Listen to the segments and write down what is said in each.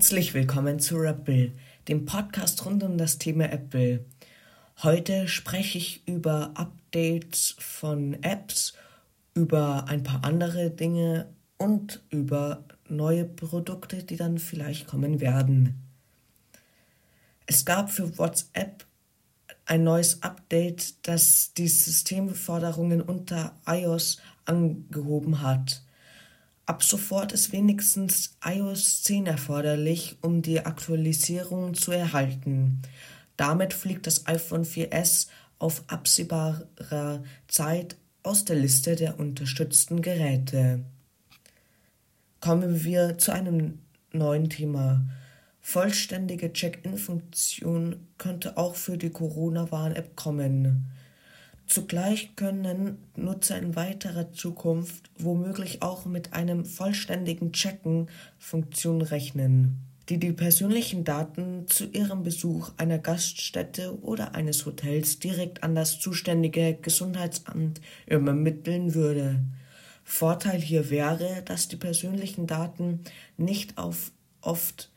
Herzlich willkommen zu Apple, dem Podcast rund um das Thema Apple. Heute spreche ich über Updates von Apps, über ein paar andere Dinge und über neue Produkte, die dann vielleicht kommen werden. Es gab für WhatsApp ein neues Update, das die Systemforderungen unter iOS angehoben hat. Ab sofort ist wenigstens iOS 10 erforderlich, um die Aktualisierung zu erhalten. Damit fliegt das iPhone 4S auf absehbarer Zeit aus der Liste der unterstützten Geräte. Kommen wir zu einem neuen Thema. Vollständige Check-in-Funktion könnte auch für die Corona-Warn-App kommen. Zugleich können Nutzer in weiterer Zukunft womöglich auch mit einem vollständigen Checken-Funktion rechnen, die die persönlichen Daten zu ihrem Besuch einer Gaststätte oder eines Hotels direkt an das zuständige Gesundheitsamt übermitteln würde. Vorteil hier wäre, dass die persönlichen Daten nicht auf oft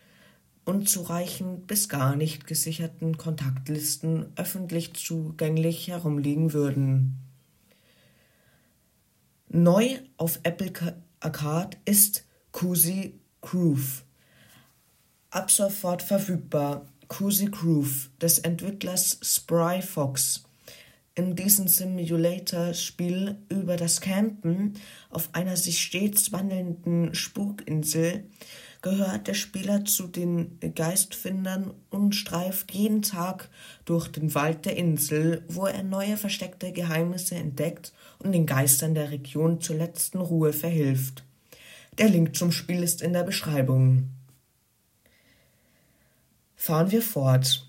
unzureichend bis gar nicht gesicherten Kontaktlisten öffentlich zugänglich herumliegen würden. Neu auf Apple Arcade ist Cozy Groove. Ab sofort verfügbar Cozy Groove des Entwicklers Spry Fox. In diesem Simulator-Spiel über das Campen auf einer sich stets wandelnden Spukinsel gehört der Spieler zu den Geistfindern und streift jeden Tag durch den Wald der Insel, wo er neue versteckte Geheimnisse entdeckt und den Geistern der Region zur letzten Ruhe verhilft. Der Link zum Spiel ist in der Beschreibung. Fahren wir fort.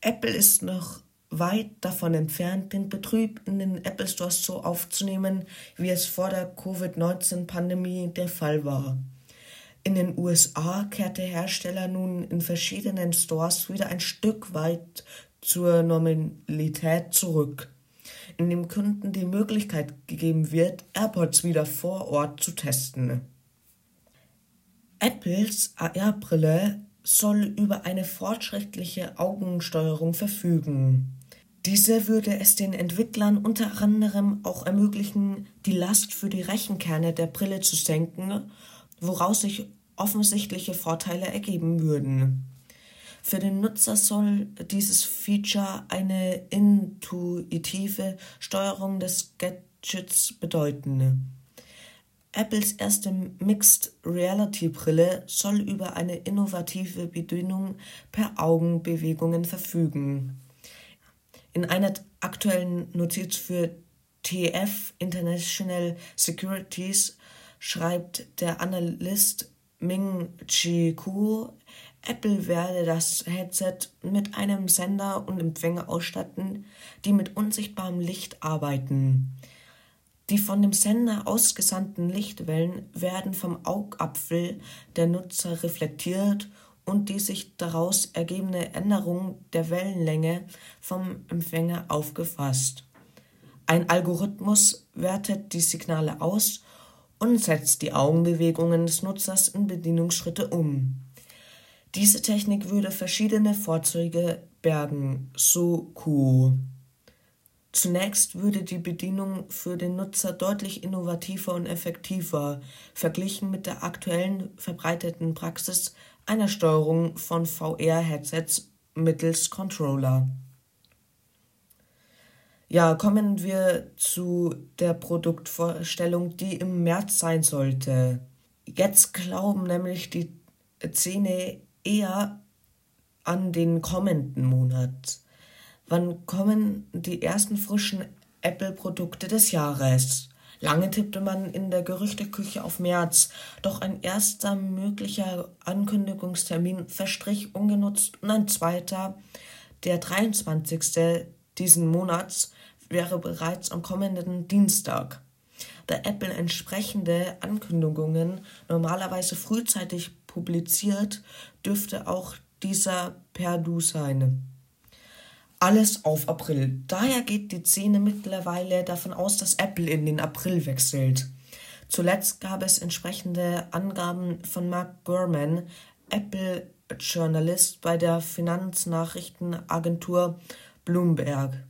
Apple ist noch weit davon entfernt, den Betrieb in den Apple Stores so aufzunehmen, wie es vor der Covid-19-Pandemie der Fall war. In den USA kehrt der Hersteller nun in verschiedenen Stores wieder ein Stück weit zur Normalität zurück, indem Kunden die Möglichkeit gegeben wird, AirPods wieder vor Ort zu testen. Apples AR-Brille soll über eine fortschrittliche Augensteuerung verfügen. Diese würde es den Entwicklern unter anderem auch ermöglichen, die Last für die Rechenkerne der Brille zu senken woraus sich offensichtliche Vorteile ergeben würden. Für den Nutzer soll dieses Feature eine intuitive Steuerung des Gadgets bedeuten. Apples erste Mixed Reality Brille soll über eine innovative Bedienung per Augenbewegungen verfügen. In einer aktuellen Notiz für TF International Securities schreibt der Analyst Ming-Chi Kuo, Apple werde das Headset mit einem Sender und Empfänger ausstatten, die mit unsichtbarem Licht arbeiten. Die von dem Sender ausgesandten Lichtwellen werden vom Augapfel der Nutzer reflektiert und die sich daraus ergebende Änderung der Wellenlänge vom Empfänger aufgefasst. Ein Algorithmus wertet die Signale aus und setzt die Augenbewegungen des Nutzers in Bedienungsschritte um. Diese Technik würde verschiedene Vorzüge bergen, so Kuo. Zunächst würde die Bedienung für den Nutzer deutlich innovativer und effektiver verglichen mit der aktuellen verbreiteten Praxis einer Steuerung von VR-Headsets mittels Controller. Ja, kommen wir zu der Produktvorstellung, die im März sein sollte. Jetzt glauben nämlich die Szene eher an den kommenden Monat. Wann kommen die ersten frischen Apple-Produkte des Jahres? Lange tippte man in der Gerüchteküche auf März, doch ein erster möglicher Ankündigungstermin verstrich ungenutzt und ein zweiter, der 23. diesen Monats, wäre bereits am kommenden Dienstag. Da Apple entsprechende Ankündigungen normalerweise frühzeitig publiziert, dürfte auch dieser per Du sein. Alles auf April. Daher geht die Szene mittlerweile davon aus, dass Apple in den April wechselt. Zuletzt gab es entsprechende Angaben von Mark Gurman, Apple-Journalist bei der Finanznachrichtenagentur Bloomberg.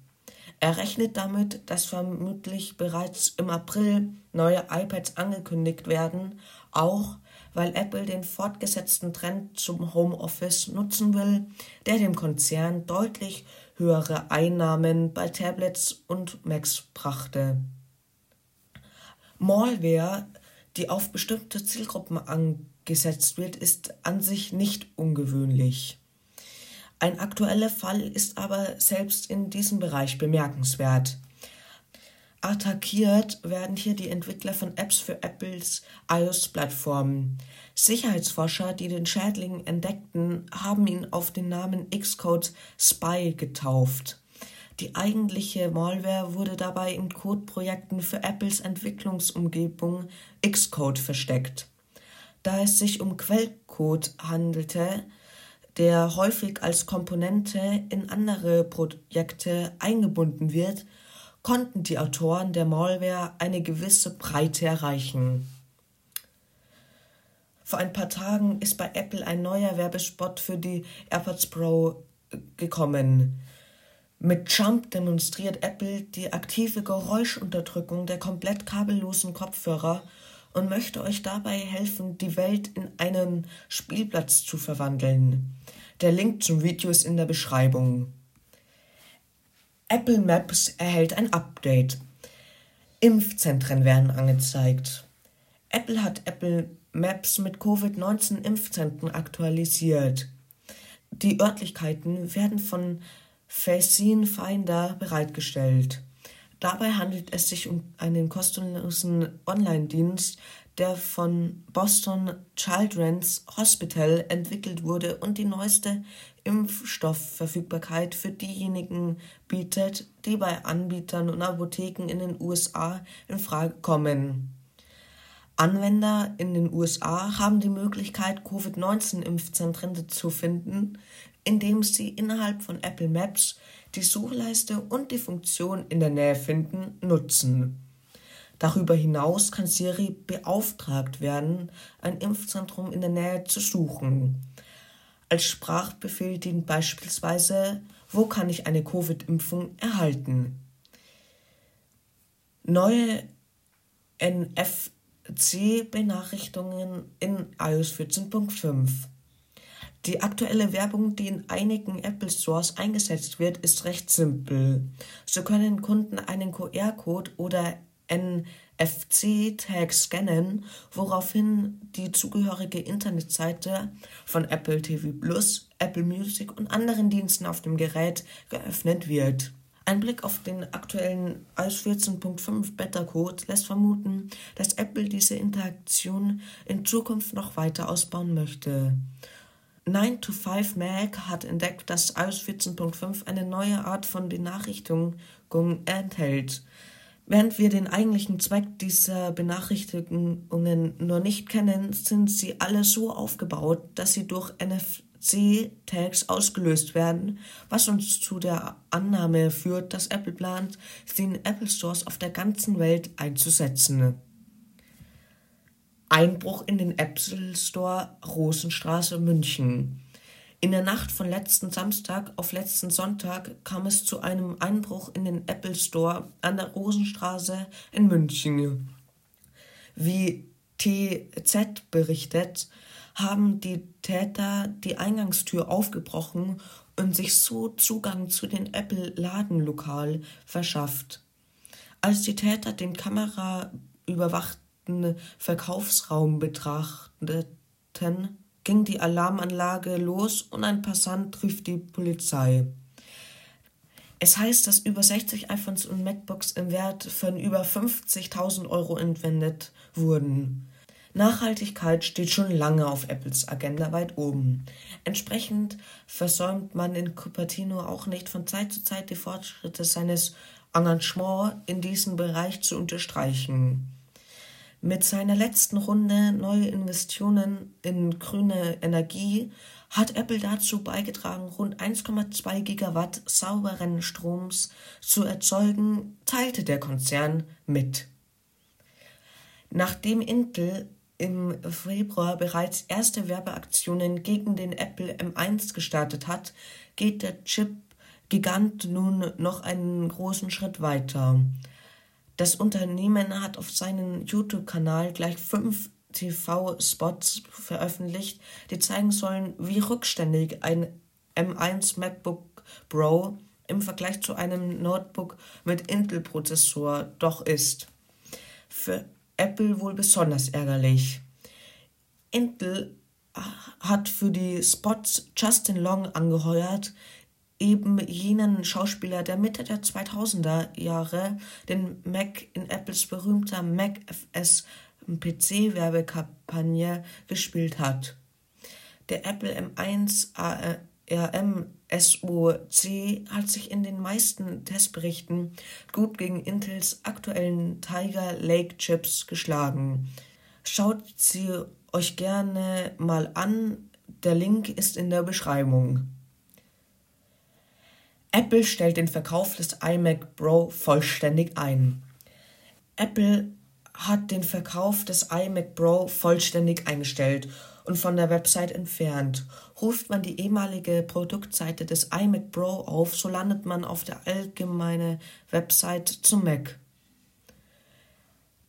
Er rechnet damit, dass vermutlich bereits im April neue iPads angekündigt werden, auch weil Apple den fortgesetzten Trend zum Homeoffice nutzen will, der dem Konzern deutlich höhere Einnahmen bei Tablets und Macs brachte. Malware, die auf bestimmte Zielgruppen angesetzt wird, ist an sich nicht ungewöhnlich. Ein aktueller Fall ist aber selbst in diesem Bereich bemerkenswert. Attackiert werden hier die Entwickler von Apps für Apples iOS-Plattform. Sicherheitsforscher, die den Schädling entdeckten, haben ihn auf den Namen Xcode Spy getauft. Die eigentliche Malware wurde dabei in Codeprojekten für Apples Entwicklungsumgebung Xcode versteckt. Da es sich um Quellcode handelte, der häufig als Komponente in andere Projekte eingebunden wird, konnten die Autoren der Malware eine gewisse Breite erreichen. Vor ein paar Tagen ist bei Apple ein neuer Werbespot für die AirPods Pro gekommen. Mit Jump demonstriert Apple die aktive Geräuschunterdrückung der komplett kabellosen Kopfhörer und möchte euch dabei helfen, die Welt in einen Spielplatz zu verwandeln. Der Link zum Video ist in der Beschreibung. Apple Maps erhält ein Update. Impfzentren werden angezeigt. Apple hat Apple Maps mit Covid-19-Impfzentren aktualisiert. Die Örtlichkeiten werden von Facine Finder bereitgestellt. Dabei handelt es sich um einen kostenlosen Online-Dienst, der von Boston Children's Hospital entwickelt wurde und die neueste Impfstoffverfügbarkeit für diejenigen bietet, die bei Anbietern und Apotheken in den USA in Frage kommen. Anwender in den USA haben die Möglichkeit, Covid-19-Impfzentren zu finden, indem sie innerhalb von Apple Maps die Suchleiste und die Funktion in der Nähe finden nutzen. Darüber hinaus kann Siri beauftragt werden, ein Impfzentrum in der Nähe zu suchen. Als Sprachbefehl dient beispielsweise Wo kann ich eine Covid-Impfung erhalten? Neue NFC-Benachrichtigungen in iOS 14.5 die aktuelle Werbung, die in einigen Apple Stores eingesetzt wird, ist recht simpel. So können Kunden einen QR-Code oder NFC-Tag scannen, woraufhin die zugehörige Internetseite von Apple TV Plus, Apple Music und anderen Diensten auf dem Gerät geöffnet wird. Ein Blick auf den aktuellen iOS 14.5 Beta-Code lässt vermuten, dass Apple diese Interaktion in Zukunft noch weiter ausbauen möchte. 9 to 5 Mac hat entdeckt, dass iOS 14.5 eine neue Art von Benachrichtigung enthält. Während wir den eigentlichen Zweck dieser Benachrichtigungen nur nicht kennen, sind sie alle so aufgebaut, dass sie durch NFC-Tags ausgelöst werden, was uns zu der Annahme führt, dass Apple plant, sie in Apple Stores auf der ganzen Welt einzusetzen. Einbruch in den Apple Store Rosenstraße München. In der Nacht von letzten Samstag auf letzten Sonntag kam es zu einem Einbruch in den Apple Store an der Rosenstraße in München. Wie TZ berichtet, haben die Täter die Eingangstür aufgebrochen und sich so Zugang zu den Apple-Ladenlokal verschafft. Als die Täter den kameraüberwachten Verkaufsraum betrachteten, ging die Alarmanlage los und ein Passant rief die Polizei. Es heißt, dass über 60 iPhones und MacBooks im Wert von über 50.000 Euro entwendet wurden. Nachhaltigkeit steht schon lange auf Apples Agenda weit oben. Entsprechend versäumt man in Cupertino auch nicht von Zeit zu Zeit die Fortschritte seines Engagements in diesem Bereich zu unterstreichen. Mit seiner letzten Runde neue Investitionen in grüne Energie hat Apple dazu beigetragen, rund 1,2 Gigawatt sauberen Stroms zu erzeugen, teilte der Konzern mit. Nachdem Intel im Februar bereits erste Werbeaktionen gegen den Apple M1 gestartet hat, geht der Chip-Gigant nun noch einen großen Schritt weiter. Das Unternehmen hat auf seinem YouTube-Kanal gleich fünf TV-Spots veröffentlicht, die zeigen sollen, wie rückständig ein M1 MacBook Pro im Vergleich zu einem Notebook mit Intel-Prozessor doch ist. Für Apple wohl besonders ärgerlich. Intel hat für die Spots Justin Long angeheuert, eben jenen Schauspieler, der Mitte der 2000er Jahre den Mac in Apples berühmter MacFS PC-Werbekampagne gespielt hat. Der Apple M1 ARM SoC hat sich in den meisten Testberichten gut gegen Intels aktuellen Tiger Lake Chips geschlagen. Schaut sie euch gerne mal an, der Link ist in der Beschreibung. Apple stellt den Verkauf des iMac Pro vollständig ein. Apple hat den Verkauf des iMac Pro vollständig eingestellt und von der Website entfernt. Ruft man die ehemalige Produktseite des iMac Pro auf, so landet man auf der allgemeinen Website zum Mac.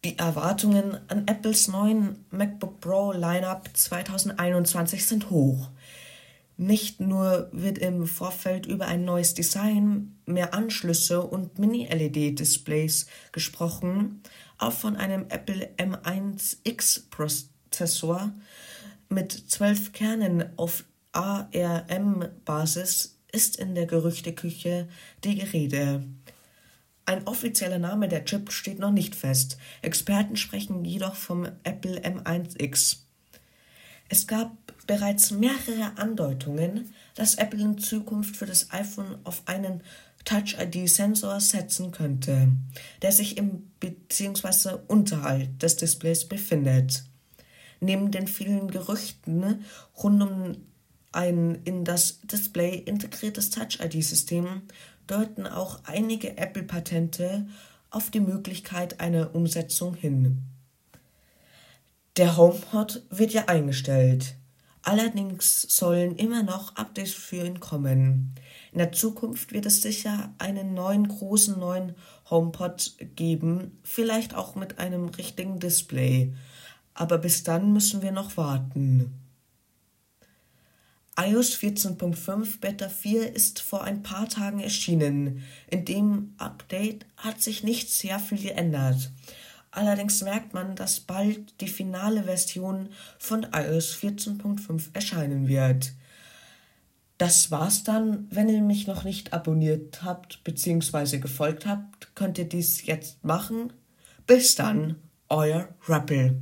Die Erwartungen an Apples neuen MacBook Pro Lineup 2021 sind hoch. Nicht nur wird im Vorfeld über ein neues Design, mehr Anschlüsse und Mini-LED-Displays gesprochen, auch von einem Apple M1X-Prozessor mit zwölf Kernen auf ARM-Basis ist in der Gerüchteküche die Rede. Ein offizieller Name der Chip steht noch nicht fest. Experten sprechen jedoch vom Apple M1X. Es gab bereits mehrere Andeutungen, dass Apple in Zukunft für das iPhone auf einen Touch-ID-Sensor setzen könnte, der sich im bzw. unterhalb des Displays befindet. Neben den vielen Gerüchten rund um ein in das Display integriertes Touch-ID-System deuten auch einige Apple-Patente auf die Möglichkeit einer Umsetzung hin. Der HomePod wird ja eingestellt. Allerdings sollen immer noch Updates für ihn kommen. In der Zukunft wird es sicher einen neuen großen neuen HomePod geben, vielleicht auch mit einem richtigen Display. Aber bis dann müssen wir noch warten. iOS 14.5 Beta 4 ist vor ein paar Tagen erschienen. In dem Update hat sich nicht sehr viel geändert. Allerdings merkt man, dass bald die finale Version von iOS 14.5 erscheinen wird. Das war's dann. Wenn ihr mich noch nicht abonniert habt bzw. gefolgt habt, könnt ihr dies jetzt machen. Bis dann, euer Rappel.